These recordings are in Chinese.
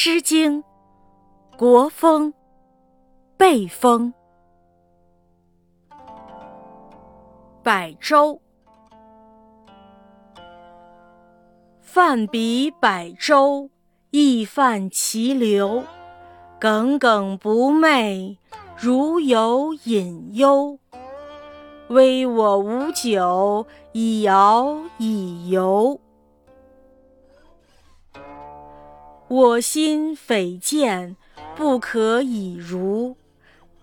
诗经·国风·背风。百舟，泛彼百舟，亦泛其流。耿耿不寐，如有隐忧。微我无酒，以敖以游。我心匪见，不可以如；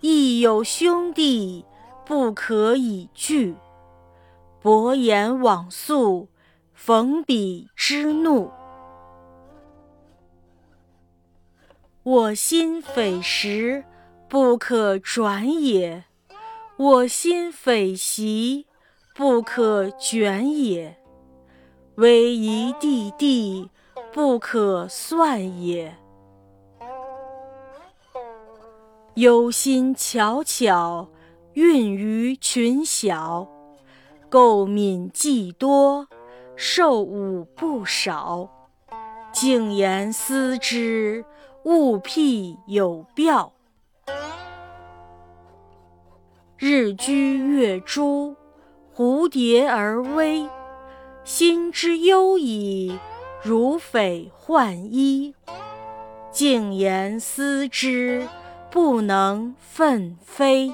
亦有兄弟，不可以拒。薄言往诉，逢彼之怒。我心匪石，不可转也；我心匪席，不可卷也。威仪弟弟。不可算也。忧心悄悄，孕于群小；垢敏既多，受侮不少。静言思之，勿辟有表。日居月诸，蝴蝶而微。心之忧矣。如匪患衣，静言思之，不能奋飞。